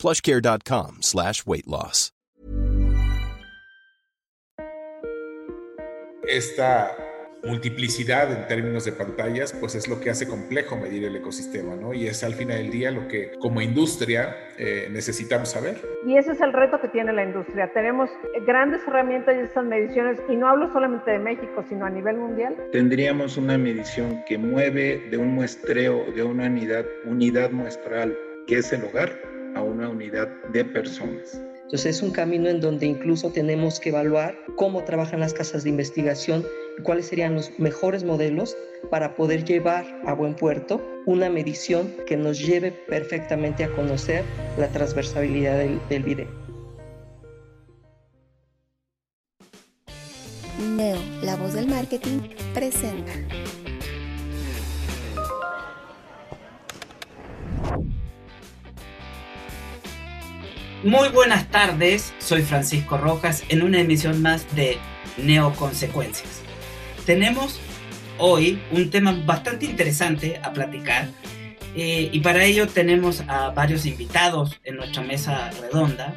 plushcare.com slash weight loss. Esta multiplicidad en términos de pantallas, pues es lo que hace complejo medir el ecosistema, ¿no? Y es al final del día lo que como industria eh, necesitamos saber. Y ese es el reto que tiene la industria. Tenemos grandes herramientas y estas mediciones, y no hablo solamente de México, sino a nivel mundial. Tendríamos una medición que mueve de un muestreo, de una unidad, unidad muestral, que es el hogar, a una unidad de personas. Entonces es un camino en donde incluso tenemos que evaluar cómo trabajan las casas de investigación y cuáles serían los mejores modelos para poder llevar a buen puerto una medición que nos lleve perfectamente a conocer la transversabilidad del, del video. Neo, la voz del marketing, presenta. Muy buenas tardes, soy Francisco Rojas en una emisión más de Neoconsecuencias. Tenemos hoy un tema bastante interesante a platicar eh, y para ello tenemos a varios invitados en nuestra mesa redonda.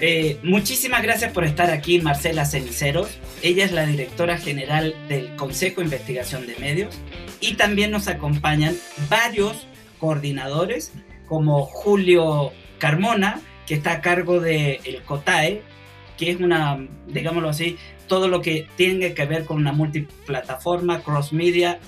Eh, muchísimas gracias por estar aquí, Marcela Ceniceros. Ella es la directora general del Consejo de Investigación de Medios y también nos acompañan varios coordinadores como Julio Carmona, que está a cargo del el COTAE, que es una, digámoslo así, todo lo que tiene que ver con una multiplataforma, cross media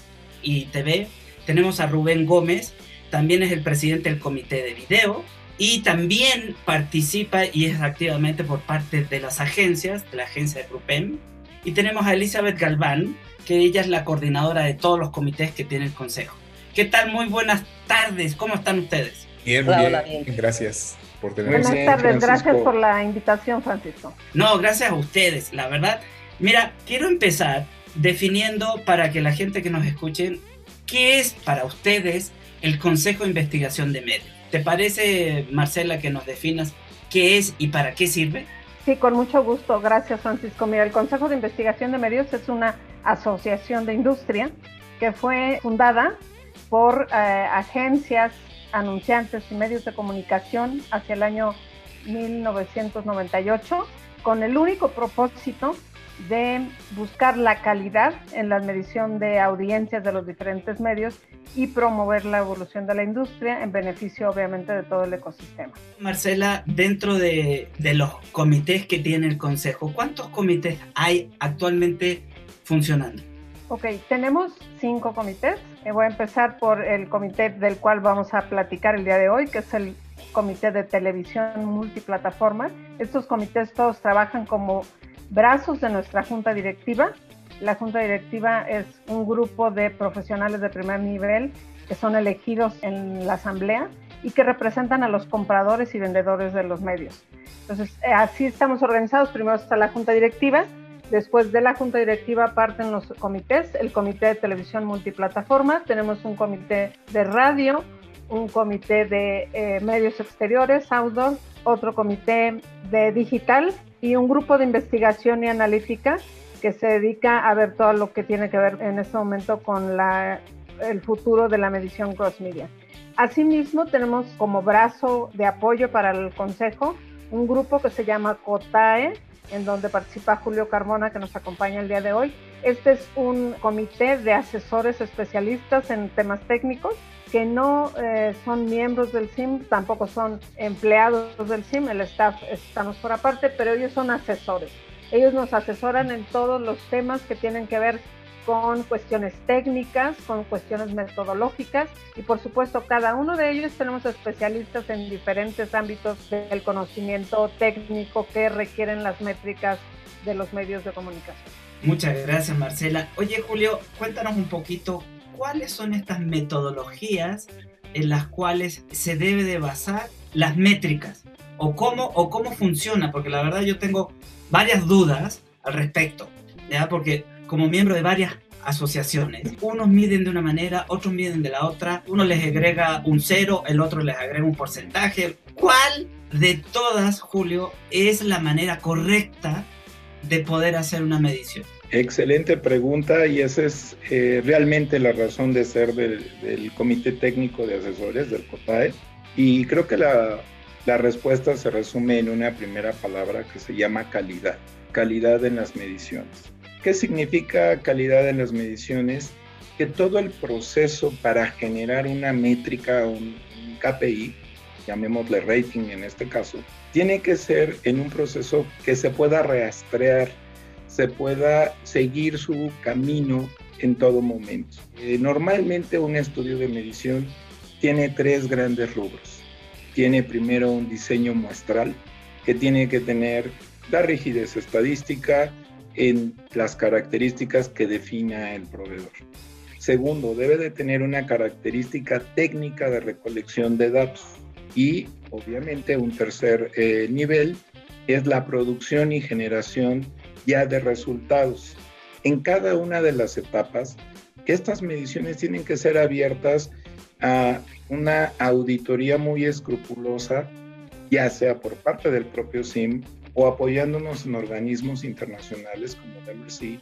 y TV. Tenemos a Rubén Gómez, también es el presidente del comité de video y también participa y es activamente por parte de las agencias, de la agencia de Grupem. Y tenemos a Elizabeth Galván, que ella es la coordinadora de todos los comités que tiene el Consejo. ¿Qué tal? Muy buenas tardes, ¿cómo están ustedes? Bien, muy bien. Gracias. Buenas tardes, gracias por la invitación, Francisco. No, gracias a ustedes, la verdad. Mira, quiero empezar definiendo para que la gente que nos escuche, ¿qué es para ustedes el Consejo de Investigación de Medios? ¿Te parece, Marcela, que nos definas qué es y para qué sirve? Sí, con mucho gusto. Gracias, Francisco. Mira, el Consejo de Investigación de Medios es una asociación de industria que fue fundada por eh, agencias anunciantes y medios de comunicación hacia el año 1998 con el único propósito de buscar la calidad en la medición de audiencias de los diferentes medios y promover la evolución de la industria en beneficio obviamente de todo el ecosistema. Marcela, dentro de, de los comités que tiene el Consejo, ¿cuántos comités hay actualmente funcionando? Ok, tenemos cinco comités. Eh, voy a empezar por el comité del cual vamos a platicar el día de hoy, que es el Comité de Televisión Multiplataforma. Estos comités todos trabajan como brazos de nuestra junta directiva. La junta directiva es un grupo de profesionales de primer nivel que son elegidos en la asamblea y que representan a los compradores y vendedores de los medios. Entonces, eh, así estamos organizados. Primero está la junta directiva, Después de la junta directiva parten los comités, el comité de televisión multiplataforma, tenemos un comité de radio, un comité de eh, medios exteriores, outdoor, otro comité de digital y un grupo de investigación y analítica que se dedica a ver todo lo que tiene que ver en este momento con el futuro de la medición cross media. Asimismo, tenemos como brazo de apoyo para el Consejo un grupo que se llama COTAE, en donde participa Julio Carmona, que nos acompaña el día de hoy. Este es un comité de asesores especialistas en temas técnicos que no eh, son miembros del SIM, tampoco son empleados del SIM, el staff estamos por aparte, pero ellos son asesores. Ellos nos asesoran en todos los temas que tienen que ver con cuestiones técnicas, con cuestiones metodológicas y por supuesto cada uno de ellos tenemos especialistas en diferentes ámbitos del conocimiento técnico que requieren las métricas de los medios de comunicación. Muchas gracias Marcela. Oye Julio, cuéntanos un poquito cuáles son estas metodologías en las cuales se debe de basar las métricas o cómo, o cómo funciona, porque la verdad yo tengo varias dudas al respecto, ¿ya? Porque como miembro de varias asociaciones, unos miden de una manera, otros miden de la otra, uno les agrega un cero, el otro les agrega un porcentaje. ¿Cuál de todas, Julio, es la manera correcta de poder hacer una medición? Excelente pregunta y esa es eh, realmente la razón de ser del, del, Comité Técnico de Asesores, del COTAE. Y creo que la, la respuesta se resume en una primera palabra que se llama calidad, calidad en las mediciones. ¿Qué significa calidad en las mediciones? Que todo el proceso para generar una métrica, un, un KPI, llamémosle rating en este caso, tiene que ser en un proceso que se pueda rastrear, se pueda seguir su camino en todo momento. Eh, normalmente un estudio de medición tiene tres grandes rubros. Tiene primero un diseño muestral que tiene que tener la rigidez estadística en las características que defina el proveedor. Segundo, debe de tener una característica técnica de recolección de datos. Y obviamente un tercer eh, nivel es la producción y generación ya de resultados. En cada una de las etapas, estas mediciones tienen que ser abiertas a una auditoría muy escrupulosa, ya sea por parte del propio SIM o apoyándonos en organismos internacionales como MRC,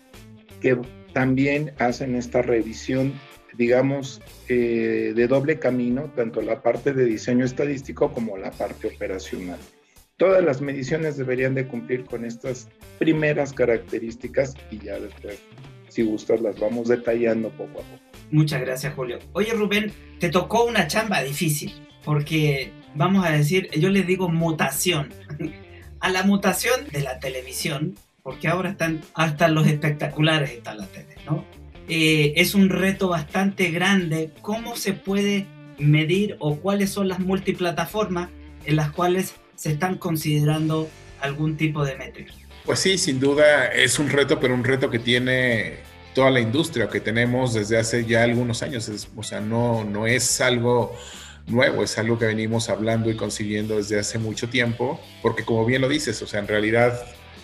que también hacen esta revisión, digamos, eh, de doble camino, tanto la parte de diseño estadístico como la parte operacional. Todas las mediciones deberían de cumplir con estas primeras características y ya después, si gustas, las vamos detallando poco a poco. Muchas gracias, Julio. Oye, Rubén, te tocó una chamba difícil, porque vamos a decir, yo le digo mutación. A la mutación de la televisión, porque ahora están hasta los espectaculares están la tele, ¿no? Eh, es un reto bastante grande. ¿Cómo se puede medir o cuáles son las multiplataformas en las cuales se están considerando algún tipo de métrica. Pues sí, sin duda es un reto, pero un reto que tiene toda la industria, que tenemos desde hace ya algunos años. o sea, no, no es algo nuevo, es algo que venimos hablando y consiguiendo desde hace mucho tiempo, porque como bien lo dices, o sea, en realidad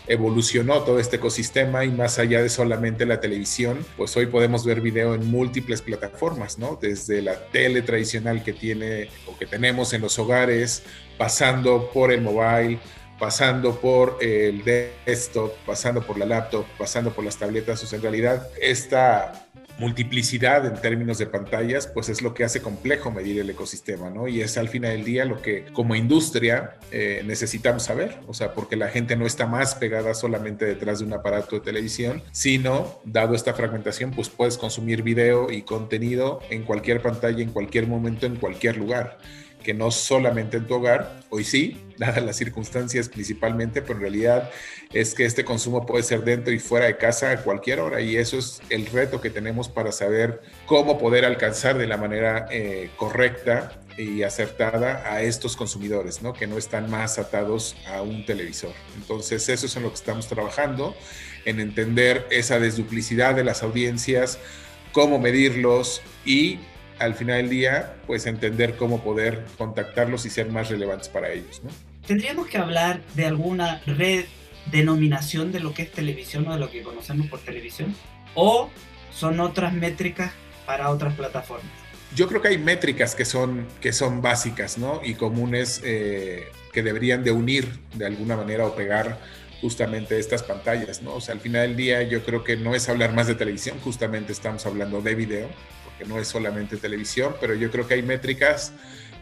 evolucionó todo este ecosistema y más allá de solamente la televisión, pues hoy podemos ver video en múltiples plataformas, ¿no? Desde la tele tradicional que tiene o que tenemos en los hogares, pasando por el mobile, pasando por el desktop, pasando por la laptop, pasando por las tabletas, o sea, en realidad esta multiplicidad en términos de pantallas, pues es lo que hace complejo medir el ecosistema, ¿no? Y es al final del día lo que como industria eh, necesitamos saber, o sea, porque la gente no está más pegada solamente detrás de un aparato de televisión, sino, dado esta fragmentación, pues puedes consumir video y contenido en cualquier pantalla, en cualquier momento, en cualquier lugar que no solamente en tu hogar, hoy sí, dadas las circunstancias principalmente, pero en realidad es que este consumo puede ser dentro y fuera de casa a cualquier hora y eso es el reto que tenemos para saber cómo poder alcanzar de la manera eh, correcta y acertada a estos consumidores, ¿no? que no están más atados a un televisor. Entonces, eso es en lo que estamos trabajando, en entender esa desduplicidad de las audiencias, cómo medirlos y al final del día, pues entender cómo poder contactarlos y ser más relevantes para ellos. ¿no? Tendríamos que hablar de alguna redenominación de lo que es televisión o de lo que conocemos por televisión, o son otras métricas para otras plataformas. Yo creo que hay métricas que son, que son básicas ¿no? y comunes eh, que deberían de unir de alguna manera o pegar justamente estas pantallas, ¿no? O sea, al final del día yo creo que no es hablar más de televisión, justamente estamos hablando de video, no es solamente televisión, pero yo creo que hay métricas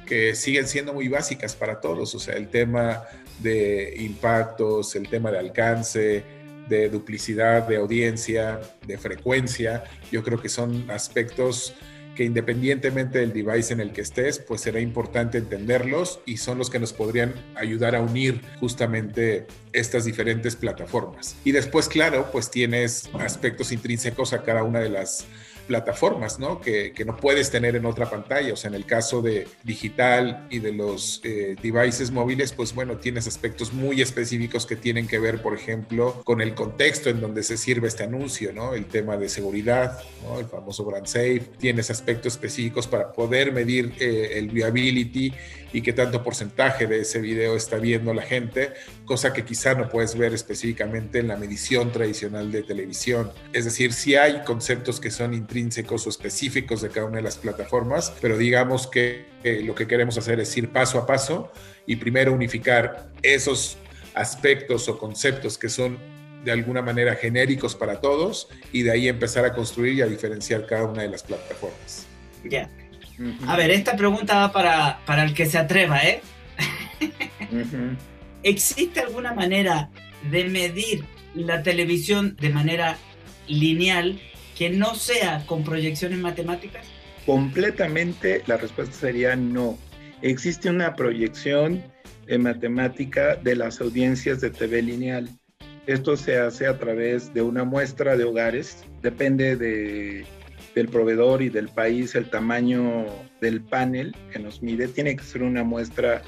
que siguen siendo muy básicas para todos, o sea, el tema de impactos, el tema de alcance, de duplicidad de audiencia, de frecuencia, yo creo que son aspectos que independientemente del device en el que estés, pues será importante entenderlos y son los que nos podrían ayudar a unir justamente estas diferentes plataformas. Y después, claro, pues tienes aspectos intrínsecos a cada una de las plataformas, ¿no? Que, que, no puedes tener en otra pantalla. O sea, en el caso de digital y de los eh, devices móviles, pues bueno, tienes aspectos muy específicos que tienen que ver, por ejemplo, con el contexto en donde se sirve este anuncio, ¿no? El tema de seguridad, ¿no? El famoso brand safe. Tienes aspectos específicos para poder medir eh, el viability y qué tanto porcentaje de ese video está viendo la gente, cosa que quizá no puedes ver específicamente en la medición tradicional de televisión. Es decir, si hay conceptos que son intrínsecos o específicos de cada una de las plataformas, pero digamos que lo que queremos hacer es ir paso a paso y primero unificar esos aspectos o conceptos que son de alguna manera genéricos para todos y de ahí empezar a construir y a diferenciar cada una de las plataformas. Ya. A ver, esta pregunta va para, para el que se atreva, ¿eh? ¿Existe alguna manera de medir la televisión de manera lineal no sea con proyecciones matemáticas? Completamente la respuesta sería no. Existe una proyección matemática de las audiencias de TV lineal. Esto se hace a través de una muestra de hogares, depende de del proveedor y del país, el tamaño del panel que nos mide, tiene que ser una muestra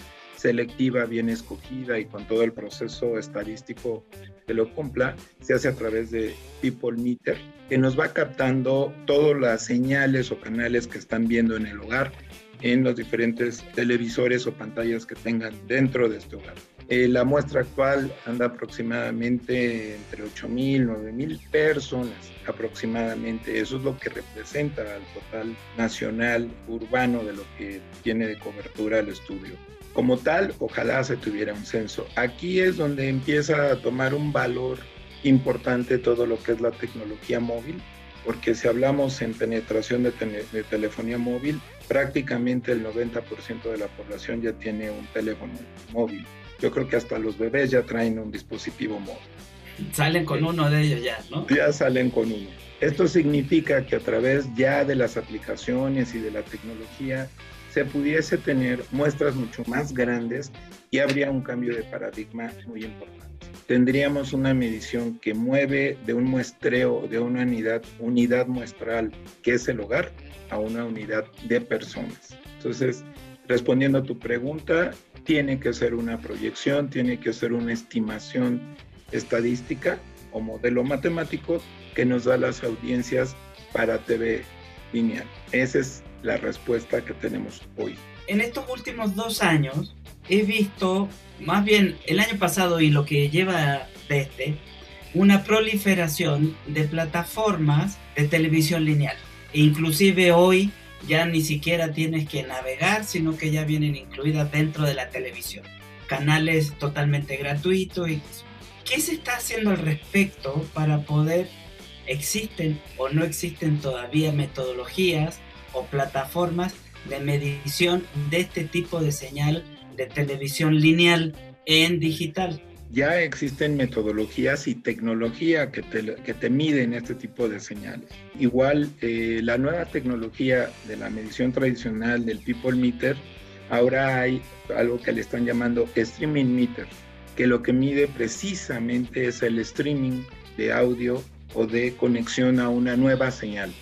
selectiva, bien escogida y con todo el proceso estadístico que lo cumpla, se hace a través de People Meter, que nos va captando todas las señales o canales que están viendo en el hogar, en los diferentes televisores o pantallas que tengan dentro de este hogar. Eh, la muestra actual anda aproximadamente entre 8.000, 9.000 personas aproximadamente. Eso es lo que representa al total nacional urbano de lo que tiene de cobertura el estudio. Como tal, ojalá se tuviera un censo. Aquí es donde empieza a tomar un valor importante todo lo que es la tecnología móvil, porque si hablamos en penetración de, de telefonía móvil, prácticamente el 90% de la población ya tiene un teléfono móvil yo creo que hasta los bebés ya traen un dispositivo móvil. Salen con uno de ellos ya, ¿no? Ya salen con uno. Esto significa que a través ya de las aplicaciones y de la tecnología se pudiese tener muestras mucho más grandes y habría un cambio de paradigma muy importante. Tendríamos una medición que mueve de un muestreo, de una unidad, unidad muestral, que es el hogar, a una unidad de personas. Entonces, respondiendo a tu pregunta, tiene que ser una proyección, tiene que ser una estimación estadística o modelo matemático que nos da las audiencias para TV lineal. Esa es la respuesta que tenemos hoy. En estos últimos dos años he visto, más bien el año pasado y lo que lleva de este, una proliferación de plataformas de televisión lineal. E inclusive hoy ya ni siquiera tienes que navegar, sino que ya vienen incluidas dentro de la televisión. Canales totalmente gratuitos. Y ¿Qué se está haciendo al respecto para poder, existen o no existen todavía metodologías o plataformas de medición de este tipo de señal de televisión lineal en digital? ya existen metodologías y tecnología que te, que te miden este tipo de señales. Igual, eh, la nueva tecnología de la medición tradicional del People Meter, ahora hay algo que le están llamando Streaming Meter, que lo que mide precisamente es el streaming de audio o de conexión a una nueva señal.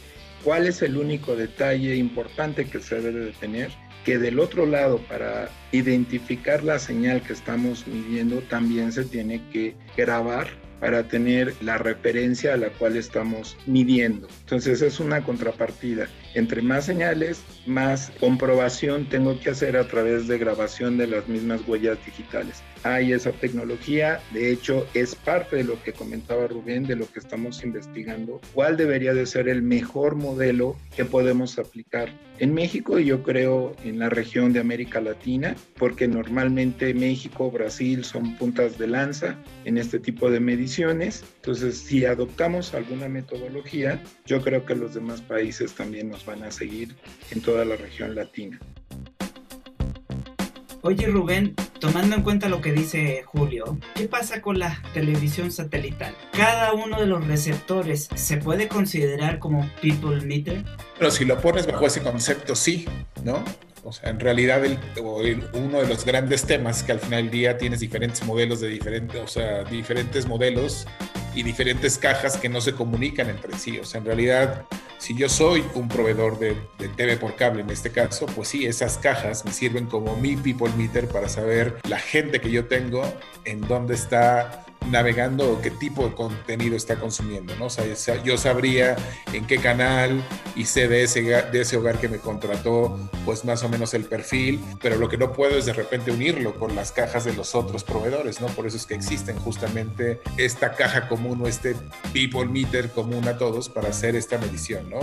¿Cuál es el único detalle importante que se debe de tener? que del otro lado, para identificar la señal que estamos midiendo, también se tiene que grabar para tener la referencia a la cual estamos midiendo. Entonces es una contrapartida. Entre más señales, más comprobación tengo que hacer a través de grabación de las mismas huellas digitales hay esa tecnología. De hecho, es parte de lo que comentaba Rubén, de lo que estamos investigando. ¿Cuál debería de ser el mejor modelo que podemos aplicar en México y yo creo en la región de América Latina? Porque normalmente México, Brasil son puntas de lanza en este tipo de mediciones. Entonces, si adoptamos alguna metodología, yo creo que los demás países también nos van a seguir en toda la región latina. Oye Rubén, tomando en cuenta lo que dice Julio, ¿qué pasa con la televisión satelital? ¿Cada uno de los receptores se puede considerar como people meter? Pero si lo pones bajo ese concepto, sí, ¿no? O sea, en realidad el, uno de los grandes temas que al final del día tienes diferentes modelos de diferentes, o sea, diferentes modelos y diferentes cajas que no se comunican entre sí. O sea, en realidad Si yo soy un proveedor de, de, TV por cable en este caso, pues sí, esas cajas me sirven como mi people meter para saber la gente que yo tengo, en dónde está navegando qué tipo de contenido está consumiendo, ¿no? O sea, yo sabría en qué canal y sé de ese, de ese hogar que me contrató, pues más o menos el perfil, pero lo que no puedo es de repente unirlo con las cajas de los otros proveedores, ¿no? Por eso es que existen justamente esta caja común o este people meter común a todos para hacer esta medición, ¿no?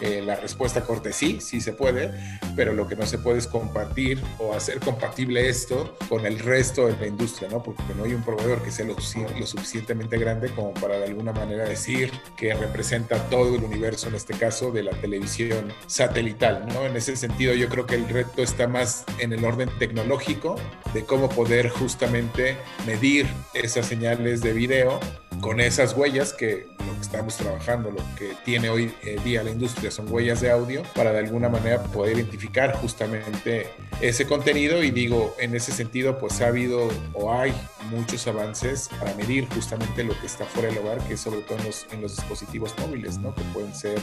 Eh, la respuesta corta es sí, sí se puede, pero lo que no se puede es compartir o hacer compatible esto con el resto de la industria, ¿no? Porque no hay un proveedor que sea lo, lo suficientemente grande como para de alguna manera decir que representa todo el universo, en este caso, de la televisión satelital, ¿no? En ese sentido, yo creo que el reto está más en el orden tecnológico de cómo poder justamente medir esas señales de video con esas huellas que lo que estamos trabajando, lo que tiene hoy día la industria son huellas de audio para de alguna manera poder identificar justamente ese contenido y digo, en ese sentido pues ha habido o hay muchos avances para medir justamente lo que está fuera del hogar, que es sobre todo en los, en los dispositivos móviles, ¿no? que pueden ser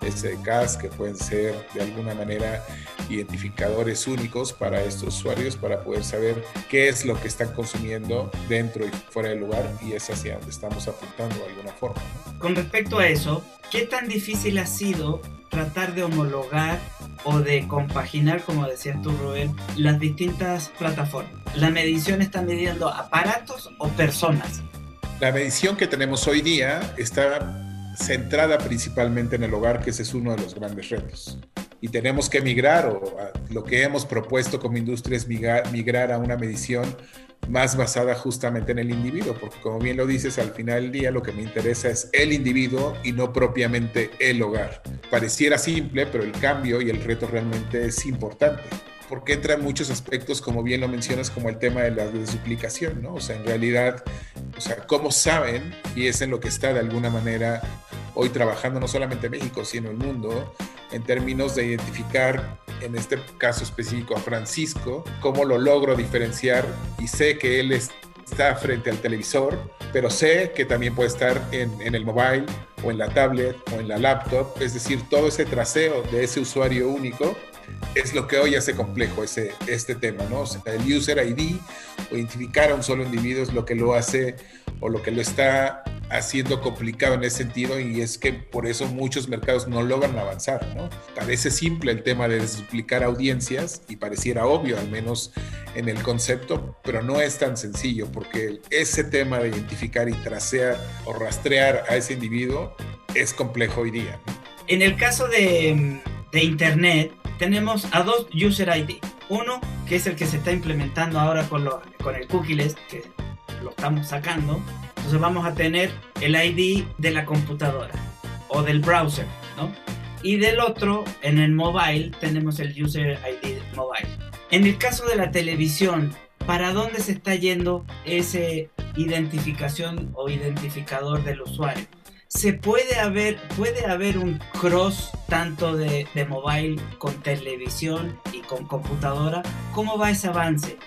SDKs, que pueden ser de alguna manera identificadores únicos para estos usuarios para poder saber qué es lo que están consumiendo dentro y fuera del lugar y es hacia donde estamos apuntando de alguna forma. Con respecto a eso, ¿qué tan difícil ha sido tratar de homologar o de compaginar, como decías tú, Rubén, las distintas plataformas? ¿La medición está midiendo aparatos o personas? La medición que tenemos hoy día está centrada principalmente en el hogar, que ese es uno de los grandes retos. Y tenemos que migrar, o lo que hemos propuesto como industria es migrar, migrar a una medición más basada justamente en el individuo, porque como bien lo dices, al final del día lo que me interesa es el individuo y no propiamente el hogar. Pareciera simple, pero el cambio y el reto realmente es importante porque entran muchos aspectos, como bien lo mencionas, como el tema de la duplicación, ¿no? O sea, en realidad, o sea, cómo saben, y es en lo que está de alguna manera hoy trabajando no solamente México, sino el mundo, en términos de identificar, en este caso específico, a Francisco, cómo lo logro diferenciar y sé que él está frente al televisor, pero sé que también puede estar en, en, el mobile o en la tablet o en la laptop, es decir, todo ese traseo de ese usuario único es lo que hoy hace complejo ese, este tema, ¿no? O sea, el user ID o identificar a un solo individuo es lo que lo hace o lo que lo está haciendo complicado en ese sentido y es que por eso muchos mercados no logran avanzar, ¿no? Parece simple el tema de desduplicar audiencias y pareciera obvio, al menos en el concepto, pero no es tan sencillo porque ese tema de identificar y tracear o rastrear a ese individuo es complejo hoy día. En el caso de, de Internet, tenemos a dos user ID. Uno, que es el que se está implementando ahora con, con el cookies, que lo estamos sacando. Entonces vamos a tener el ID de la computadora o del browser, ¿no? Y del otro, en el mobile, tenemos el user ID mobile. En el caso de la televisión, ¿para dónde se está yendo ese identificación o identificador del usuario? se puede haber, puede haber un cross tanto de, de, mobile con televisión y con computadora. ¿Cómo va ese avance?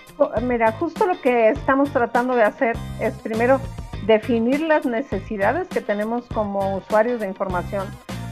Mira, justo lo que estamos tratando de hacer es primero definir las necesidades que tenemos como usuarios de información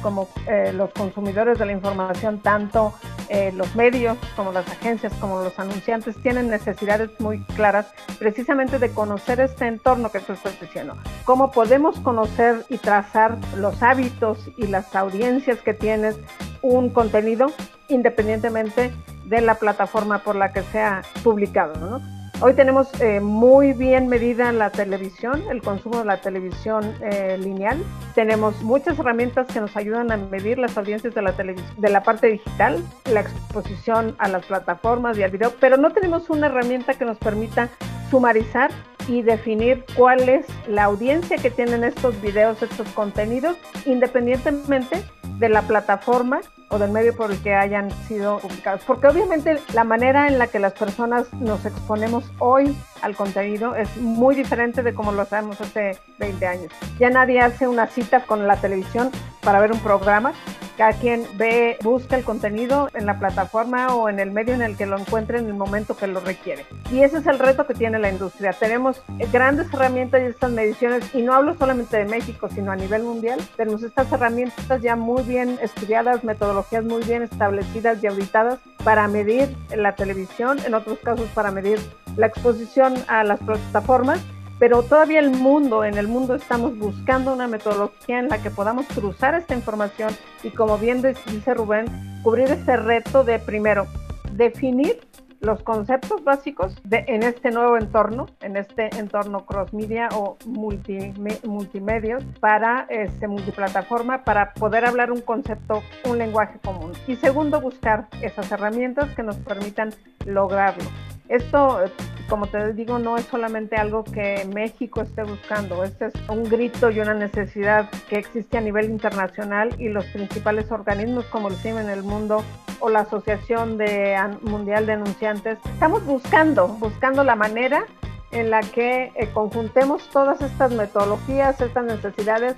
como eh, los consumidores de la información, tanto eh, los medios como las agencias, como los anunciantes, tienen necesidades muy claras precisamente de conocer este entorno que tú estás diciendo. Cómo podemos conocer y trazar los hábitos y las audiencias que tienes un contenido independientemente de la plataforma por la que sea publicado, ¿no? Hoy tenemos eh, muy bien medida la televisión, el consumo de la televisión eh, lineal. Tenemos muchas herramientas que nos ayudan a medir las audiencias de la, de la parte digital, la exposición a las plataformas y al video, pero no tenemos una herramienta que nos permita sumarizar y definir cuál es la audiencia que tienen estos videos, estos contenidos, independientemente de la plataforma o del medio por el que hayan sido publicados. Porque obviamente la manera en la que las personas nos exponemos hoy al contenido es muy diferente de como lo hacemos hace 20 años. Ya nadie hace una cita con la televisión para ver un programa, cada quien ve, busca el contenido en la plataforma o en el medio en el que lo encuentre en el momento que lo requiere. Y ese es el reto que tiene la industria. Tenemos grandes herramientas y estas mediciones, y no hablo solamente de México, sino a nivel mundial. Tenemos estas herramientas ya muy bien estudiadas, metodologías muy bien establecidas y auditadas para medir la televisión, en otros casos para medir la exposición a las plataformas pero todavía el mundo, en el mundo estamos buscando una metodología en la que podamos cruzar esta información y como bien dice Rubén, cubrir ese reto de primero definir los conceptos básicos de, en este nuevo entorno, en este entorno cross media o multi, multimedios para este multiplataforma para poder hablar un concepto, un lenguaje común. Y segundo, buscar esas herramientas que nos permitan lograrlo. Esto como te digo, no es solamente algo que México esté buscando, este es un grito y una necesidad que existe a nivel internacional y los principales organismos como el CIM en el mundo o la Asociación de Mundial de Anunciantes, estamos buscando, buscando la manera en la que eh, conjuntemos todas estas metodologías, estas necesidades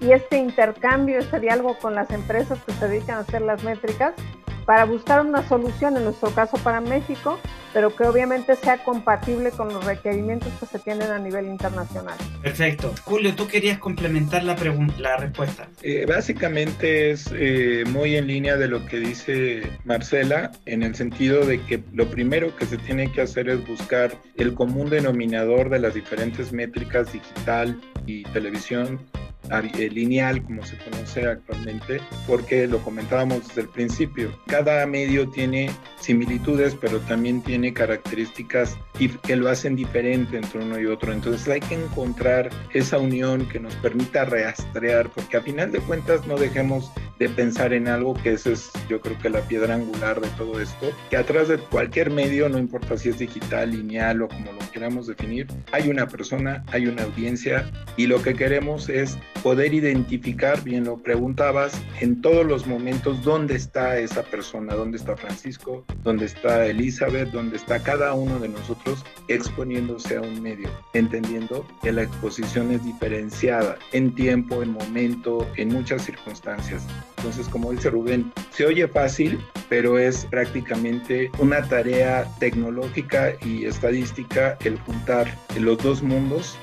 y este intercambio, este diálogo con las empresas que se dedican a hacer las métricas para buscar una solución, en nuestro caso para México, pero que obviamente sea compatible con los requerimientos que se tienen a nivel internacional. Perfecto. Julio, tú querías complementar la, la respuesta. Eh, básicamente es eh, muy en línea de lo que dice Marcela, en el sentido de que lo primero que se tiene que hacer es buscar el común denominador de las diferentes métricas digital y televisión lineal, como se conoce actualmente, porque lo comentábamos desde el principio. Cada medio tiene similitudes, pero también tiene características que lo hacen diferente entre uno y otro. Entonces hay que encontrar esa unión que nos permita rastrear, porque a final de cuentas no dejemos de pensar en algo que esa es yo creo que la piedra angular de todo esto, que atrás de cualquier medio, no importa si es digital, lineal o como lo queramos definir, hay una persona, hay una audiencia y lo que queremos es poder identificar, bien lo preguntabas, en todos los momentos dónde está esa persona, dónde está Francisco, dónde está Elizabeth, dónde está cada uno de nosotros exponiéndose a un medio, entendiendo que la exposición es diferenciada en tiempo, en momento, en muchas circunstancias. Entonces, como dice Rubén, se oye fácil, pero es prácticamente una tarea tecnológica y estadística el juntar los dos mundos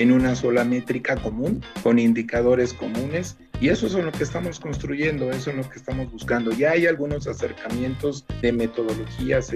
en una sola métrica común, con indicadores comunes y eso es lo que estamos construyendo, eso es lo que estamos buscando. Ya hay algunos acercamientos de metodologías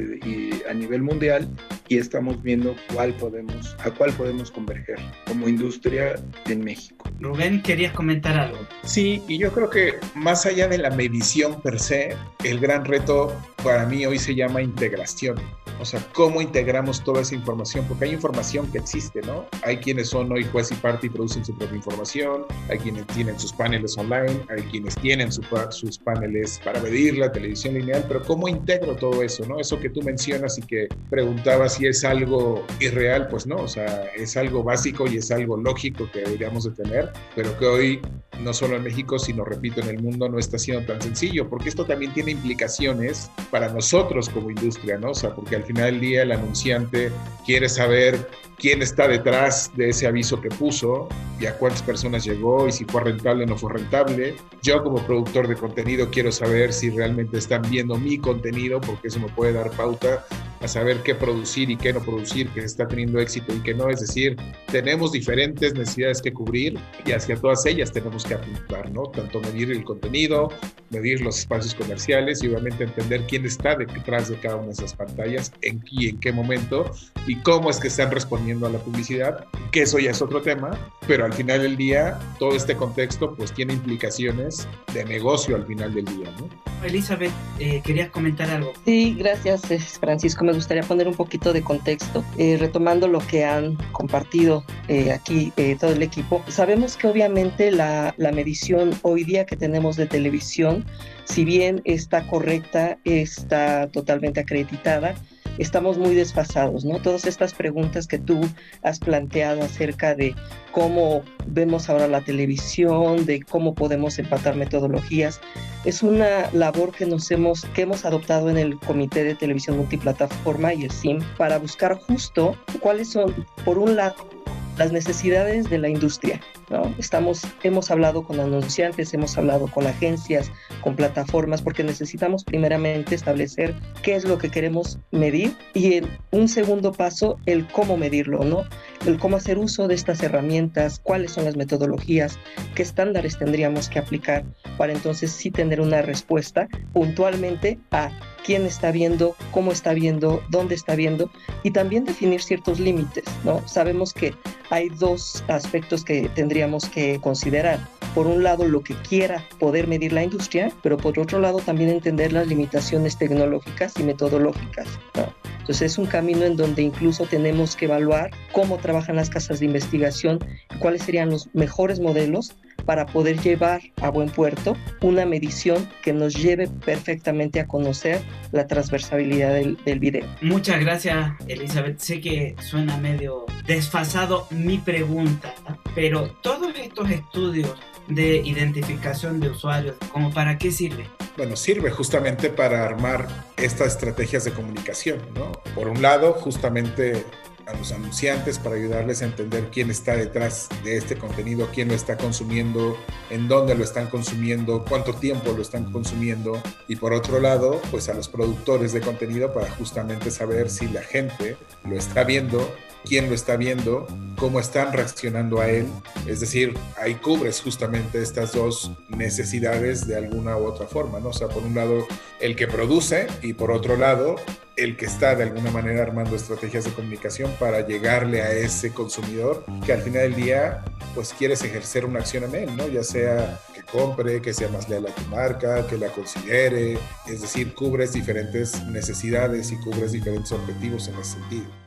a nivel mundial y estamos viendo cuál podemos, a cuál podemos converger como industria en México. Rubén, ¿querías comentar algo? Sí, y yo creo que más allá de la medición per se, el gran reto para mí hoy se llama integración. O sea, cómo integramos toda esa información, porque hay información que existe, ¿no? Hay quienes son hoy juez y parte y producen su propia información, hay quienes tienen sus paneles online, hay quienes tienen sus paneles para medir la televisión lineal, pero ¿cómo integro todo eso? ¿no? Eso que tú mencionas y que preguntabas si es algo irreal, pues no, o sea, es algo básico y es algo lógico que deberíamos de tener, pero que hoy no solo en México, sino repito, en el mundo no está siendo tan sencillo, porque esto también tiene implicaciones para nosotros como industria, ¿no? O sea, porque al final del día el anunciante quiere saber quién está detrás de ese aviso que puso y a cuántas personas llegó y si fue rentable o no fue rentable. Yo como productor de contenido quiero saber si realmente están viendo mi contenido porque eso me puede dar pauta a saber qué producir y qué no producir, que está teniendo éxito y qué no. Es decir, tenemos diferentes necesidades que cubrir y hacia todas ellas tenemos que apuntar, ¿no? Tanto medir el contenido, medir los espacios comerciales y obviamente entender quién está detrás de cada una de esas pantallas, en qué, en qué momento y cómo es que están respondiendo a la publicidad, que eso ya es otro tema, pero al final del día todo este contexto pues tiene implicaciones de negocio al final del día, ¿no? Elizabeth, eh, ¿querías comentar algo? Sí, gracias Francisco. Me gustaría poner un poquito de contexto, eh, retomando lo que han compartido eh, aquí todo el equipo. Sabemos que obviamente la, la medición hoy día que tenemos de televisión si bien está correcta, está totalmente acreditada, estamos muy desfasados, ¿no? Todas estas preguntas que tú has planteado acerca de cómo vemos ahora la televisión, de cómo podemos empatar metodologías, es una labor que nos hemos que hemos adoptado en el Comité de Televisión Multiplataforma y el CIM para buscar justo cuáles son por un lado las necesidades de la industria. ¿no? Estamos, hemos hablado con anunciantes, hemos hablado con agencias, con plataformas, porque necesitamos primeramente establecer qué es lo que queremos medir y en un segundo paso el cómo medirlo, ¿no? El cómo hacer uso de estas herramientas, cuáles son las metodologías, qué estándares tendríamos que aplicar para entonces sí tener una respuesta puntualmente a quién está viendo, cómo está viendo, dónde está viendo y también definir ciertos límites, ¿no? Sabemos que hay dos aspectos que tendríamos que considerar. Por un lado, lo que quiera poder medir la industria, pero por otro lado también entender las limitaciones tecnológicas y metodológicas, ¿no? Entonces es un camino en donde incluso tenemos que evaluar cómo trabajan las casas de investigación, cuáles serían los mejores modelos para poder llevar a buen puerto una medición que nos lleve perfectamente a conocer la transversabilidad del, del video. Muchas gracias, Elizabeth. Sé que suena medio desfasado mi pregunta, pero todos estos estudios de identificación de usuarios, ¿como para qué sirve? Bueno, sirve justamente para armar estas estrategias de comunicación, ¿no? Por un lado, justamente a los anunciantes para ayudarles a entender quién está detrás de este contenido, quién lo está consumiendo, en dónde lo están consumiendo, cuánto tiempo lo están consumiendo y por otro lado, pues a los productores de contenido para justamente saber si la gente lo está viendo quién lo está viendo, cómo están reaccionando a él. Es decir, ahí cubres justamente estas dos necesidades de alguna u otra forma, ¿no? O sea, por un lado, el que produce y por otro lado, el que está de alguna manera armando estrategias de comunicación para llegarle a ese consumidor que al final del día, pues quieres ejercer una acción en él, ¿no? Ya sea que compre, que sea más leal a tu marca, que la considere, es decir, cubres diferentes necesidades y cubres diferentes objetivos en ese sentido.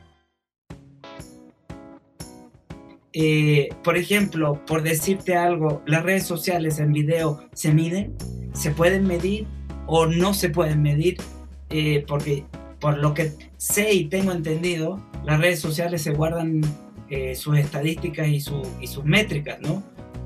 Eh, por ejemplo, por decirte algo, las redes sociales en video se miden, se pueden medir o no se pueden medir, eh, porque por lo que sé y tengo entendido, las redes sociales se guardan eh, sus estadísticas y, y sus métricas, ¿no?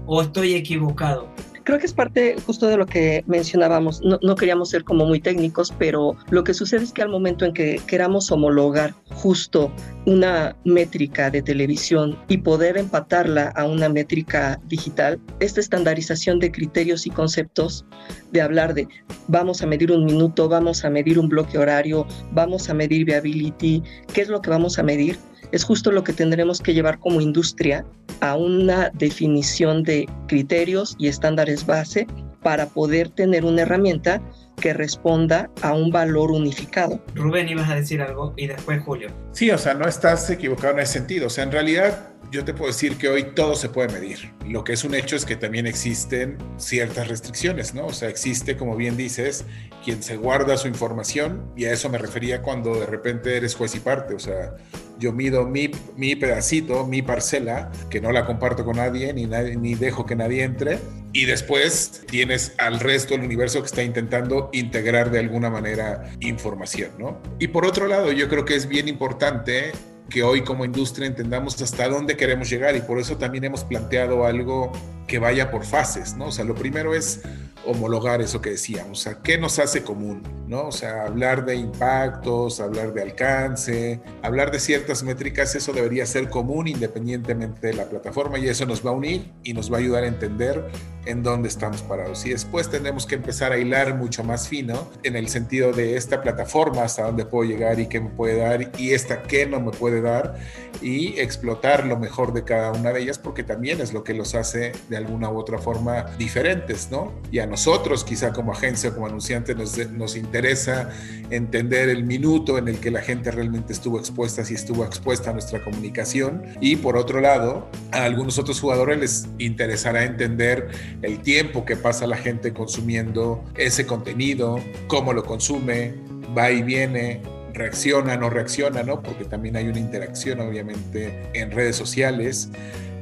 ¿O estoy equivocado? Creo que es parte justo de lo que mencionábamos. No, no, queríamos ser como muy técnicos, pero lo que sucede es que al momento en que queramos homologar justo una métrica de televisión y poder empatarla a una métrica digital, esta estandarización de criterios y conceptos de hablar de vamos a medir un minuto, vamos a medir un bloque horario, vamos a medir viability, qué es lo que vamos a medir, es justo lo que tendremos que llevar como industria a una definición de criterios y estándares base para poder tener una herramienta que responda a un valor unificado. Rubén, ibas a decir algo y después Julio. Sí, o sea, no estás equivocado en ese sentido. O sea, en realidad yo te puedo decir que hoy todo se puede medir. Lo que es un hecho es que también existen ciertas restricciones, ¿no? O sea, existe, como bien dices, quien se guarda su información y a eso me refería cuando de repente eres juez y parte. O sea, yo mido mi, mi pedacito, mi parcela, que no la comparto con nadie ni, nadie, ni dejo que nadie entre. Y después tienes al resto del universo que está intentando integrar de alguna manera información, ¿no? Y por otro lado, yo creo que es bien importante que hoy como industria entendamos hasta dónde queremos llegar y por eso también hemos planteado algo que vaya por fases, ¿no? O sea, lo primero es homologar eso que decíamos, o sea, ¿qué nos hace común? ¿no? O sea, hablar de impactos, hablar de alcance, hablar de ciertas métricas, eso debería ser común independientemente de la plataforma y eso nos va a unir y nos va a ayudar a entender en dónde estamos parados. Y después tenemos que empezar a hilar mucho más fino en el sentido de esta plataforma, hasta dónde puedo llegar y qué me puede dar y esta qué no me puede dar y explotar lo mejor de cada una de ellas porque también es lo que los hace de alguna u otra forma diferentes, ¿no? Y a nosotros, quizá como agencia como anunciante, nos, nos interesa entender el minuto en el que la gente realmente estuvo expuesta, si estuvo expuesta a nuestra comunicación. Y por otro lado, a algunos otros jugadores les interesará entender el tiempo que pasa la gente consumiendo ese contenido, cómo lo consume, va y viene, reacciona, no reacciona, ¿no? Porque también hay una interacción, obviamente, en redes sociales.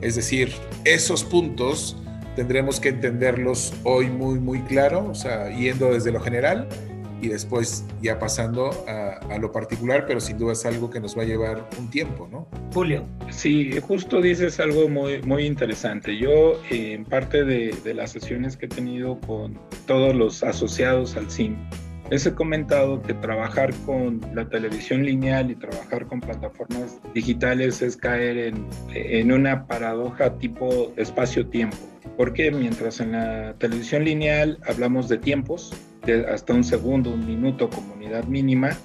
Es decir, esos puntos tendremos que entenderlos hoy muy, muy claro, o sea, yendo desde lo general y después ya pasando a, lo particular, pero sin duda es algo que nos va a llevar un tiempo, ¿no? Julio. Sí, justo dices algo muy, muy interesante. Yo, en parte de, de las sesiones que he tenido con todos los asociados al CIM, les he comentado que trabajar con la televisión lineal y trabajar con plataformas digitales es caer en, en una paradoja tipo espacio-tiempo. Porque mientras en la televisión lineal hablamos de tiempos, de hasta un segundo, un minuto como unidad mínima,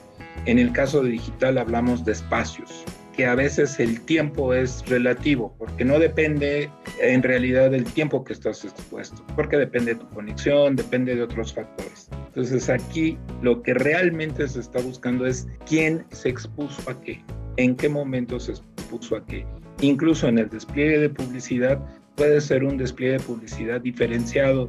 en el caso de digital hablamos de espacios, que a veces el tiempo es relativo, porque no depende en realidad del tiempo que estás expuesto, porque depende de tu conexión, depende de otros factores. Entonces aquí lo que realmente se está buscando es quién se expuso a qué, en qué momento se expuso a qué. Incluso en el despliegue de publicidad puede ser un despliegue de publicidad diferenciado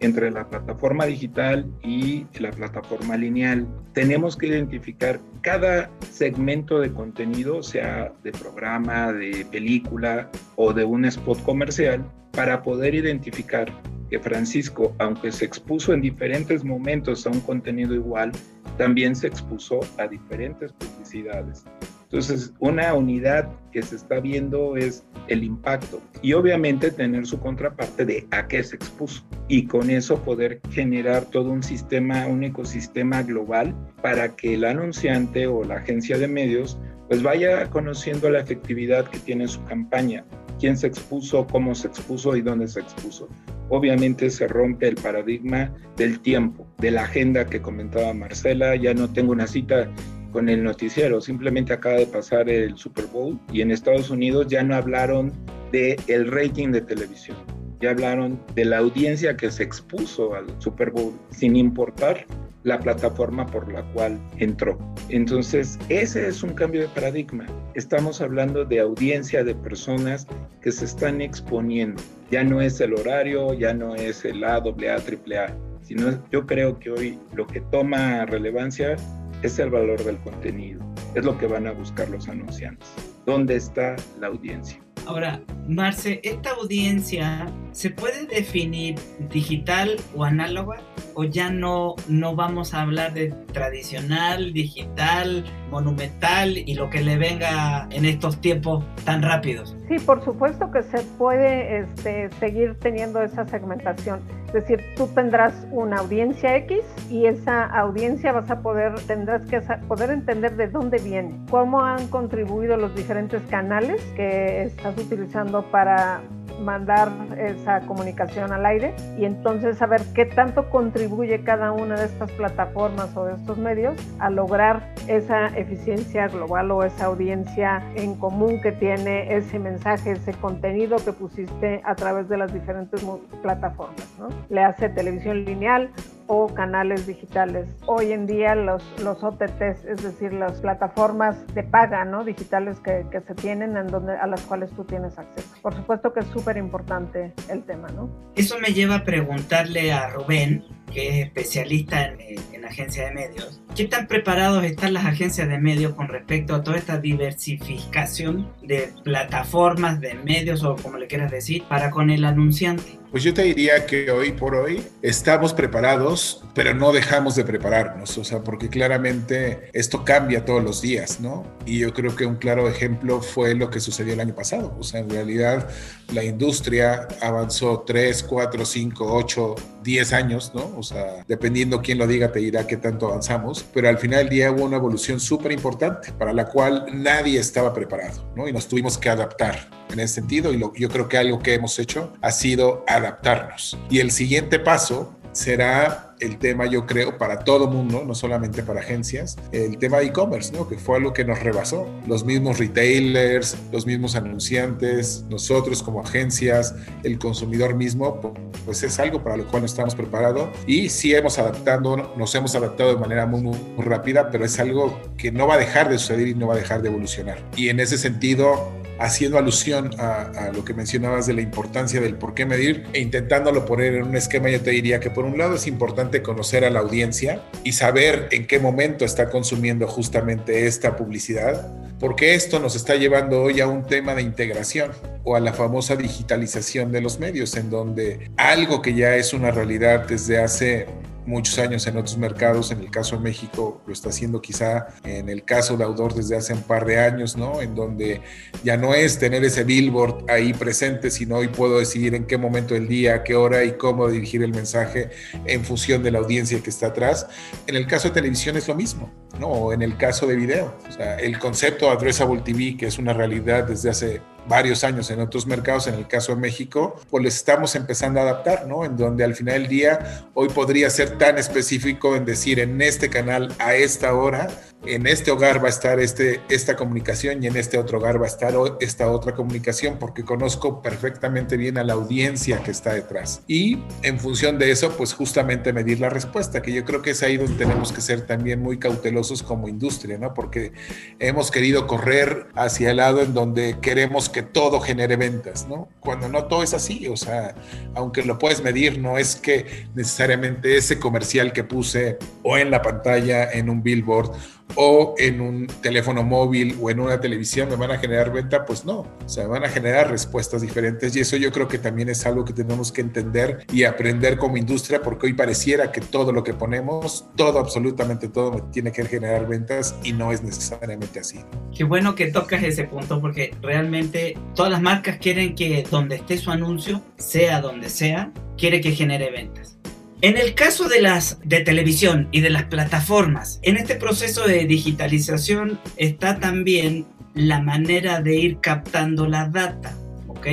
entre la plataforma digital y la plataforma lineal. Tenemos que identificar cada segmento de contenido, sea de programa, de película o de un spot comercial, para poder identificar que Francisco, aunque se expuso en diferentes momentos a un contenido igual, también se expuso a diferentes publicidades. Entonces, una unidad que se está viendo es el impacto y obviamente tener su contraparte de a qué se expuso y con eso poder generar todo un sistema, un ecosistema global para que el anunciante o la agencia de medios pues vaya conociendo la efectividad que tiene su campaña, quién se expuso, cómo se expuso y dónde se expuso. Obviamente se rompe el paradigma del tiempo, de la agenda que comentaba Marcela, ya no tengo una cita con el noticiero. Simplemente acaba de pasar el Super Bowl y en Estados Unidos ya no hablaron de el rating de televisión. Ya hablaron de la audiencia que se expuso al Super Bowl, sin importar la plataforma por la cual entró. Entonces, ese es un cambio de paradigma. Estamos hablando de audiencia de personas que se están exponiendo. Ya no es el horario, ya no es el A, AA, AAA, sino yo creo que hoy lo que toma relevancia es el valor del contenido, es lo que van a buscar los anunciantes. ¿Dónde está la audiencia? Ahora, Marce, ¿esta audiencia se puede definir digital o análoga? ¿O ya no, no vamos a hablar de tradicional, digital, monumental y lo que le venga en estos tiempos tan rápidos? Sí, por supuesto que se puede este, seguir teniendo esa segmentación. Es decir, tú tendrás una audiencia X y esa audiencia vas a poder, tendrás que poder entender de dónde viene, cómo han contribuido los diferentes canales que estás utilizando para mandar esa comunicación al aire y entonces saber qué tanto contribuye cada una de estas plataformas o de estos medios a lograr esa eficiencia global o esa audiencia en común que tiene ese mensaje, ese contenido que pusiste a través de las diferentes plataformas. ¿no? Le hace televisión lineal o canales digitales. Hoy en día los, los OTTs, es decir, las plataformas de paga ¿no? digitales que, que se tienen en donde, a las cuales tú tienes acceso. Por supuesto que es súper importante el tema. ¿no? Eso me lleva a preguntarle a Rubén, que es especialista en, en agencia de medios, ¿qué tan preparados están las agencias de medios con respecto a toda esta diversificación de plataformas, de medios o como le quieras decir, para con el anunciante? Pues yo te diría que hoy por hoy estamos preparados, pero no dejamos de prepararnos, o sea, porque claramente esto cambia todos los días, ¿no? Y yo creo que un claro ejemplo fue lo que sucedió el año pasado, o sea, en realidad la industria avanzó 3, 4, 5, 8, 10 años, ¿no? O sea, dependiendo quién lo diga, te dirá qué tanto avanzamos, pero al final del día hubo una evolución súper importante para la cual nadie estaba preparado, ¿no? Y nos tuvimos que adaptar en ese sentido y lo, yo creo que algo que hemos hecho ha sido adaptarnos. Y el siguiente paso será el tema, yo creo, para todo mundo, no solamente para agencias, el tema e-commerce, ¿no? que fue algo que nos rebasó. Los mismos retailers, los mismos anunciantes, nosotros como agencias, el consumidor mismo, pues es algo para lo cual no estamos preparados y sí hemos adaptado, nos hemos adaptado de manera muy rápida, pero es algo que no va a dejar de suceder y no va a dejar de evolucionar. Y en ese sentido, haciendo alusión a, lo que mencionabas de la importancia del por qué medir e intentándolo poner en un esquema, yo te diría que por un lado es importante conocer a la audiencia y saber en qué momento está consumiendo justamente esta publicidad, porque esto nos está llevando hoy a un tema de integración o a la famosa digitalización de los medios, en donde algo que ya es una realidad desde hace muchos años en otros mercados, en el caso de México lo está haciendo quizá en el caso de Audor desde hace un par de años, ¿no? En donde ya no es tener ese billboard ahí presente, sino hoy puedo decidir en qué momento del día, qué hora y cómo dirigir el mensaje en función de la audiencia que está atrás. En el caso de televisión es lo mismo, ¿no? En el caso de video. O sea, el concepto Addressable TV, que es una realidad desde hace varios años en otros mercados, en el caso de México, pues les estamos empezando a adaptar, ¿no? En donde al final del día hoy podría ser tan específico en decir en este canal a esta hora, en este hogar va a estar este, esta comunicación y en este otro hogar va a estar esta otra comunicación porque conozco perfectamente bien a la audiencia que está detrás. Y en función de eso, pues justamente medir la respuesta, que yo creo que es ahí donde tenemos que ser también muy cautelosos como industria, ¿no? Porque hemos querido correr hacia el lado en donde queremos que todo genere ventas, ¿no? Cuando no todo es así, o sea, aunque lo puedes medir, no es que necesariamente ese comercial que puse o en la pantalla, en un billboard o en un teléfono móvil o en una televisión me van a generar venta, pues no, o sea, van a generar respuestas diferentes y eso yo creo que también es algo que tenemos que entender y aprender como industria porque hoy pareciera que todo lo que ponemos, todo, absolutamente todo tiene que generar ventas y no es necesariamente así. Qué bueno que tocas ese punto porque realmente todas las marcas quieren que donde esté su anuncio, sea donde sea, quiere que genere ventas. En el caso de las de televisión y de las plataformas, en este proceso de digitalización está también la manera de ir captando la data, ¿ok?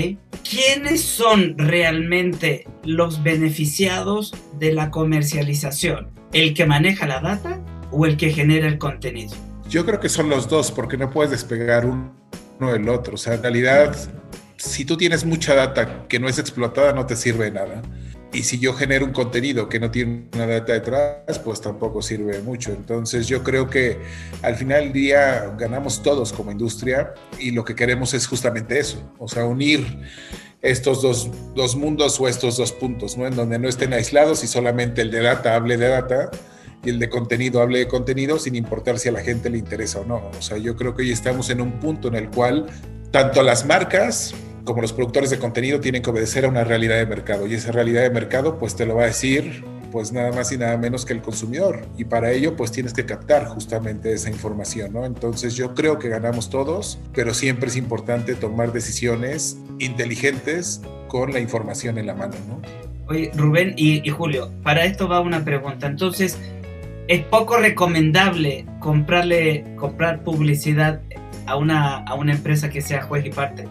¿Quiénes son realmente los beneficiados de la comercialización? ¿El que maneja la data o el que genera el contenido? Yo creo que son los dos, porque no puedes despegar uno del otro. O sea, en realidad, si tú tienes mucha data que no es explotada, no te sirve de nada. Y si yo genero un contenido que no tiene una data detrás, pues tampoco sirve mucho. Entonces yo creo que al final del día ganamos todos como industria y lo que queremos es justamente eso, o sea, unir estos dos, dos mundos o estos dos puntos, ¿no? En donde no estén aislados y solamente el de data hable de data y el de contenido hable de contenido sin importar si a la gente le interesa o no. O sea, yo creo que hoy estamos en un punto en el cual tanto las marcas como los productores de contenido tienen que obedecer a una realidad de mercado y esa realidad de mercado pues te lo va a decir pues nada más y nada menos que el consumidor y para ello pues tienes que captar justamente esa información, ¿no? Entonces yo creo que ganamos todos, pero siempre es importante tomar decisiones inteligentes con la información en la mano, ¿no? Oye, Rubén y, y Julio, para esto va una pregunta. Entonces, ¿es poco recomendable comprarle, comprar publicidad a una, a una empresa que sea juez y parte?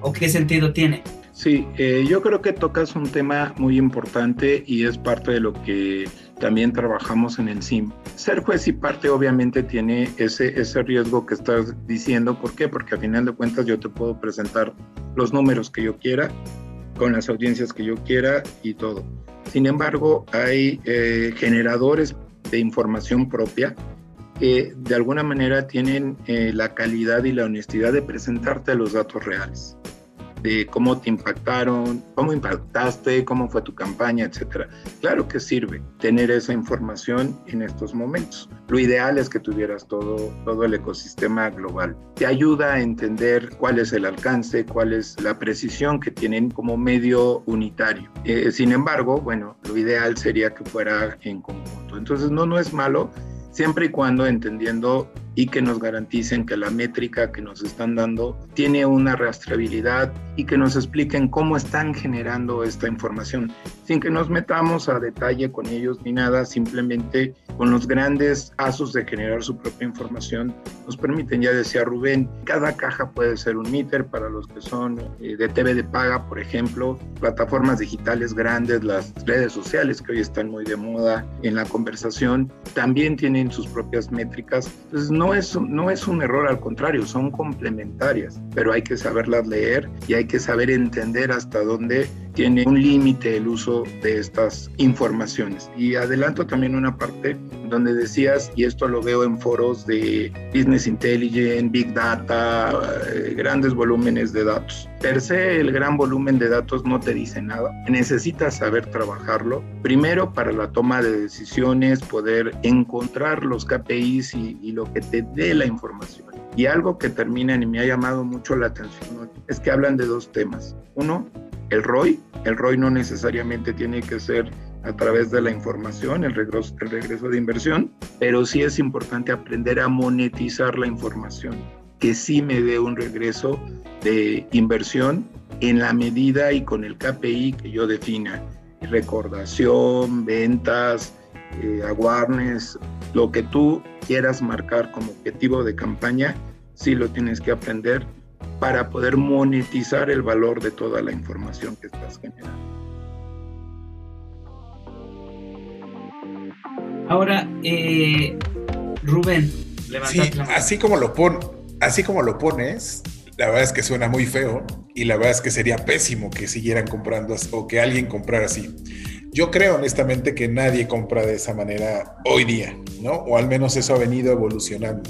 ¿O qué sentido tiene? Sí, eh, yo creo que tocas un tema muy importante y es parte de lo que también trabajamos en el SIM. Ser juez y parte obviamente tiene ese, ese riesgo que estás diciendo. ¿Por qué? Porque a final de cuentas yo te puedo presentar los números que yo quiera, con las audiencias que yo quiera y todo. Sin embargo, hay eh, generadores de información propia que de alguna manera tienen eh, la calidad y la honestidad de presentarte los datos reales de cómo te impactaron, cómo impactaste, cómo fue tu campaña, etcétera. Claro que sirve tener esa información en estos momentos. Lo ideal es que tuvieras todo, todo el ecosistema global. Te ayuda a entender cuál es el alcance, cuál es la precisión que tienen como medio unitario. Eh, sin embargo, bueno, lo ideal sería que fuera en conjunto. Entonces, no, no es malo siempre y cuando entendiendo y que nos garanticen que la métrica que nos están dando tiene una rastreabilidad y que nos expliquen cómo están generando esta información, sin que nos metamos a detalle con ellos ni nada, simplemente con los grandes pasos de generar su propia información nos permiten, ya decía Rubén, cada caja puede ser un meter para los que son eh, de TV de paga, por ejemplo, plataformas digitales grandes, las redes sociales que hoy están muy de moda en la conversación, también tienen sus propias métricas. Entonces, no es, no es un error, al contrario, son complementarias, pero hay que saberlas leer y hay que saber entender hasta dónde tiene un límite el uso de estas informaciones. Y adelanto también una parte donde decías, y esto lo veo en foros de Business Intelligence, Big Data, eh, grandes volúmenes de datos. Per el gran volumen de datos no te dice nada. Necesitas saber trabajarlo. Primero, para la toma de decisiones, poder encontrar los KPIs y, y lo que te dé la información. Y algo que terminan y me ha llamado mucho la atención es que hablan de dos temas. Uno, el ROI. El ROI no necesariamente tiene que ser a través de la información, el regreso, el regreso de inversión, pero sí es importante aprender a monetizar la información, que sí me dé un regreso de inversión en la medida y con el KPI que yo defina, recordación, ventas, eh, awareness, lo que tú quieras marcar como objetivo de campaña, sí lo tienes que aprender para poder monetizar el valor de toda la información que estás generando. Ahora, eh, Rubén, sí, así como lo pon, así como lo pones, la verdad es que suena muy feo y la verdad es que sería pésimo que siguieran comprando o que alguien comprara así. Yo creo honestamente que nadie compra de esa manera hoy día, ¿no? O al menos eso ha venido evolucionando.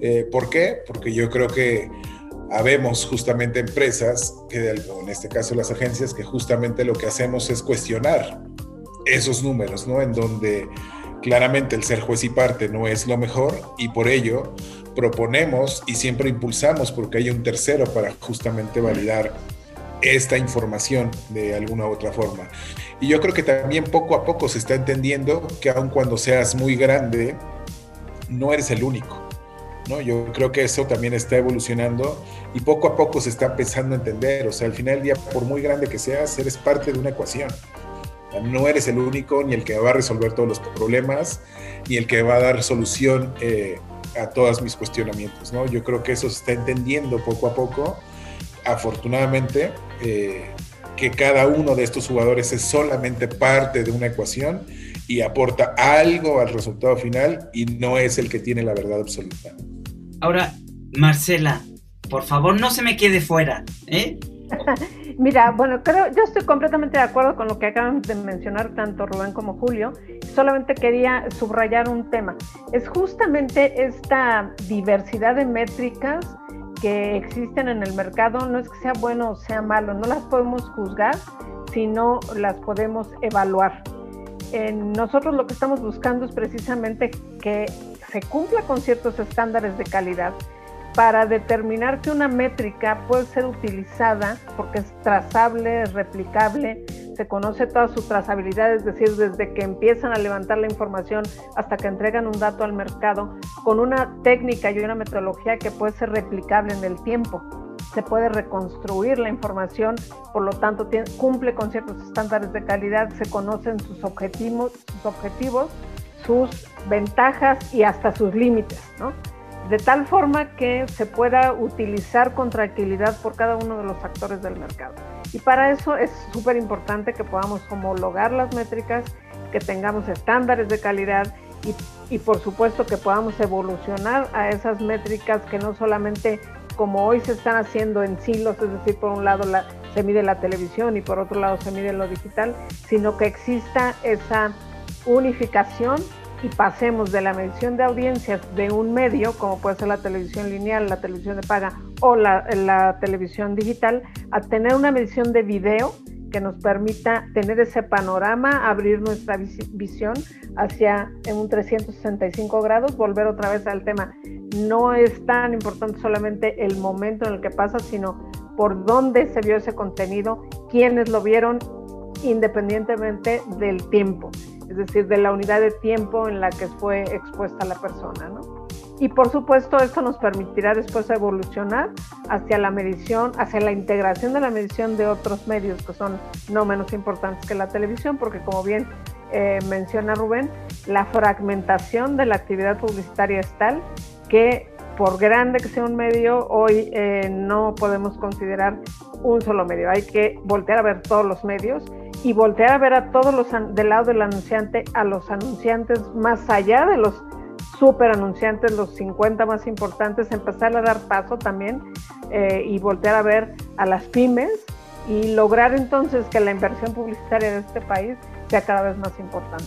Eh, ¿Por qué? Porque yo creo que habemos justamente empresas, que en este caso las agencias, que justamente lo que hacemos es cuestionar esos números, ¿no? En donde claramente el ser juez y parte no es lo mejor y por ello proponemos y siempre impulsamos porque hay un tercero para justamente validar esta información de alguna u otra forma. Y yo creo que también poco a poco se está entendiendo que aun cuando seas muy grande, no eres el único. ¿no? Yo creo que eso también está evolucionando y poco a poco se está empezando a entender. O sea, al final del día, por muy grande que seas, eres parte de una ecuación. No eres el único, ni el que va a resolver todos los problemas, ni el que va a dar solución eh, a todos mis cuestionamientos. ¿no? Yo creo que eso se está entendiendo poco a poco. Afortunadamente, eh, que cada uno de estos jugadores es solamente parte de una ecuación y aporta algo al resultado final y no es el que tiene la verdad absoluta. Ahora, Marcela, por favor, no se me quede fuera, ¿eh? Mira, bueno, creo, yo estoy completamente de acuerdo con lo que acaban de mencionar tanto Rubén como Julio. Solamente quería subrayar un tema. Es justamente esta diversidad de métricas que existen en el mercado. No es que sea bueno o sea malo, no las podemos juzgar, sino las podemos evaluar. nosotros lo que estamos buscando es precisamente que se cumpla con ciertos estándares de calidad para determinar que una métrica puede ser utilizada porque es trazable, es replicable, se conoce toda su trazabilidad, es decir, desde que empiezan a levantar la información hasta que entregan un dato al mercado, con una técnica y una metodología que puede ser replicable en el tiempo. Se puede reconstruir la información, por lo tanto cumple con ciertos estándares de calidad, se conocen sus objetivos, sus, objetivos, sus ventajas y hasta sus límites, ¿no? De tal forma que se pueda utilizar con tranquilidad por cada uno de los actores del mercado. Y para eso es súper importante que podamos homologar las métricas, que tengamos estándares de calidad y, y, por supuesto que podamos evolucionar a esas métricas que no solamente como hoy se están haciendo en silos, es decir, por un lado la, se mide la televisión y por otro lado se mide lo digital, sino que exista esa unificación y pasemos de la medición de audiencias de un medio, como puede ser la televisión lineal, la televisión de paga o la, televisión digital, a tener una medición de video que nos permita tener ese panorama, abrir nuestra visión hacia en un 365 grados, volver otra vez al tema. No es tan importante solamente el momento en el que pasa, sino por dónde se vio ese contenido, quiénes lo vieron, independientemente del tiempo es decir, de la unidad de tiempo en la que fue expuesta la persona, ¿no? Y por supuesto esto nos permitirá después evolucionar hacia la medición, hacia la integración de la medición de otros medios que son no menos importantes que la televisión, porque como bien eh, menciona Rubén, la fragmentación de la actividad publicitaria es tal que por grande que sea un medio, hoy eh, no podemos considerar un solo medio. Hay que voltear a ver todos los medios y voltear a ver a todos los del lado del anunciante, a los anunciantes más allá de los super anunciantes, los 50 más importantes, empezar a dar paso también eh, y voltear a ver a las pymes y lograr entonces que la inversión publicitaria de este país sea cada vez más importante.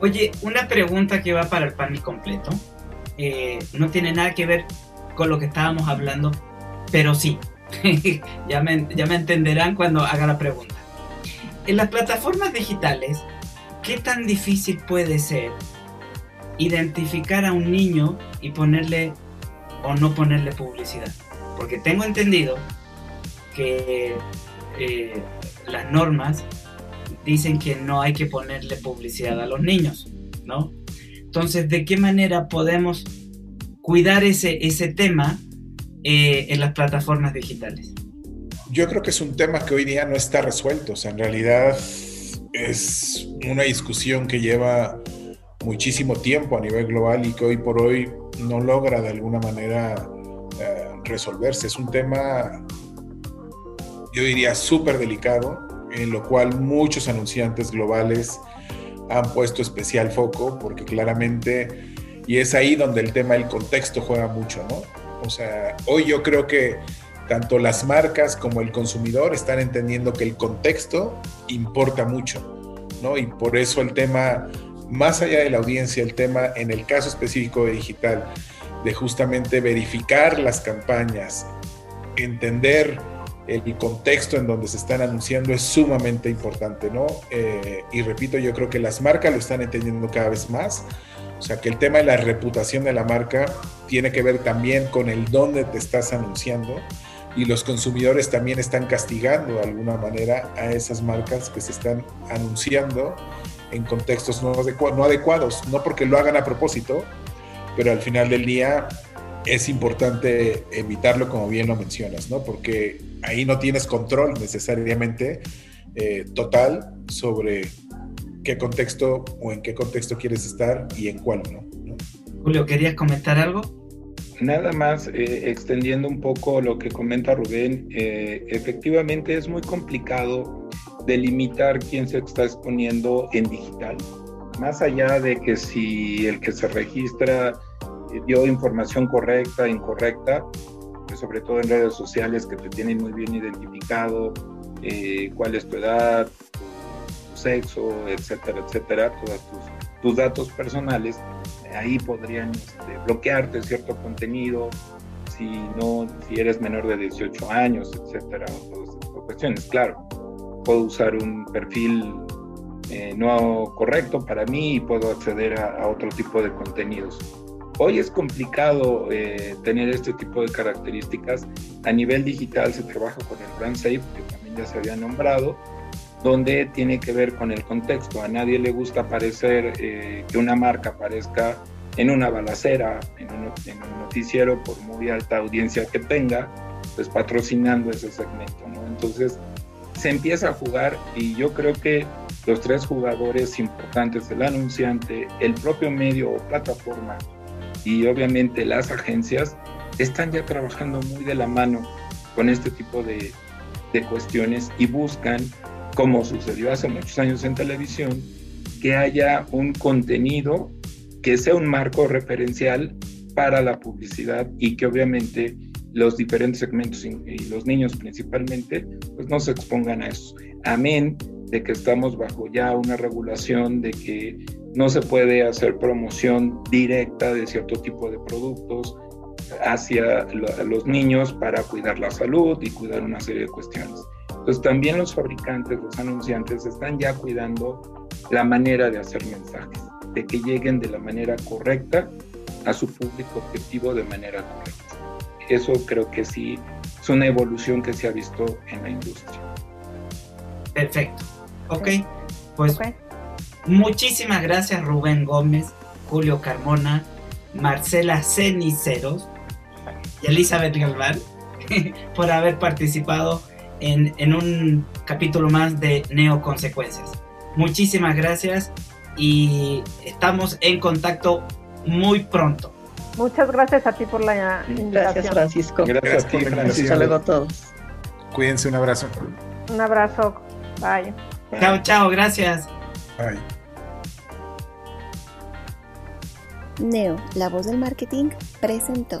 Oye, una pregunta que va para el panel completo. Eh, no tiene nada que ver con lo que estábamos hablando, pero sí, ya, me, ya me entenderán cuando haga la pregunta. En las plataformas digitales, ¿qué tan difícil puede ser identificar a un niño y ponerle o no ponerle publicidad? Porque tengo entendido que eh, las normas dicen que no hay que ponerle publicidad a los niños, ¿no? Entonces, ¿de qué manera podemos cuidar ese, ese tema eh, en las plataformas digitales? Yo creo que es un tema que hoy día no está resuelto, o sea, en realidad es una discusión que lleva muchísimo tiempo a nivel global y que hoy por hoy no logra de alguna manera eh, resolverse. Es un tema, yo diría, súper delicado, en lo cual muchos anunciantes globales han puesto especial foco, porque claramente, y es ahí donde el tema del contexto juega mucho, ¿no? O sea, hoy yo creo que tanto las marcas como el consumidor están entendiendo que el contexto importa mucho, ¿no? Y por eso el tema, más allá de la audiencia, el tema en el caso específico de digital, de justamente verificar las campañas, entender el contexto en donde se están anunciando es sumamente importante, ¿no? Eh, y repito, yo creo que las marcas lo están entendiendo cada vez más. O sea, que el tema de la reputación de la marca tiene que ver también con el dónde te estás anunciando y los consumidores también están castigando de alguna manera a esas marcas que se están anunciando en contextos no, adecuados, no porque lo hagan a propósito, pero al final del día es importante evitarlo como bien lo mencionas, ¿no? Porque ahí no tienes control necesariamente eh, total sobre qué contexto o en qué contexto quieres estar y en cuál no. Julio, ¿querías comentar algo? Nada más, eh, extendiendo un poco lo que comenta Rubén, eh, efectivamente es muy complicado delimitar quién se está exponiendo en digital más allá de que si el que se registra eh, dio información correcta, incorrecta, pues sobre todo en redes sociales que te tienen muy bien identificado, eh, cuál es tu edad, tu sexo, etcétera, etcétera, todos tus, datos personales, ahí podrían este, bloquearte cierto contenido, si no, si eres menor de 18 años, etcétera, todas estas cuestiones. Claro, puedo usar un perfil eh, no correcto para mí y puedo acceder a, otro tipo de contenidos. Hoy es complicado eh, tener este tipo de características. A nivel digital se trabaja con el Brand Safe, que también ya se había nombrado, donde tiene que ver con el contexto. A nadie le gusta aparecer, eh, que una marca aparezca en una balacera, en un, noticiero, por muy alta audiencia que tenga, pues patrocinando ese segmento. ¿no? Entonces se empieza a jugar y yo creo que los tres jugadores importantes, el anunciante, el propio medio o plataforma y obviamente las agencias, están ya trabajando muy de la mano con este tipo de cuestiones y buscan, como sucedió hace muchos años en televisión, que haya un contenido que sea un marco referencial para la publicidad y que obviamente los diferentes segmentos y los niños principalmente, pues no se expongan a eso. Amén de que estamos bajo ya una regulación de que no se puede hacer promoción directa de cierto tipo de productos hacia los niños para cuidar la salud y cuidar una serie de cuestiones. Entonces también los fabricantes, los anunciantes están ya cuidando la manera de hacer mensajes, de que lleguen de la manera correcta a su público objetivo de manera correcta. Eso creo que sí es una evolución que se ha visto en la industria. Perfecto. Ok, pues muchísimas gracias Rubén Gómez, Julio Carmona, Marcela Ceniceros y Elizabeth Galván por haber participado en, en un capítulo más de Neoconsecuencias. Muchísimas gracias y estamos en contacto muy pronto. Muchas gracias a ti por la invitación. Gracias, Francisco. Gracias, a ti, Hasta luego a todos. Cuídense, un abrazo. Un abrazo. Bye. Chao, chao, gracias. Bye. Neo, la voz del marketing, presentó.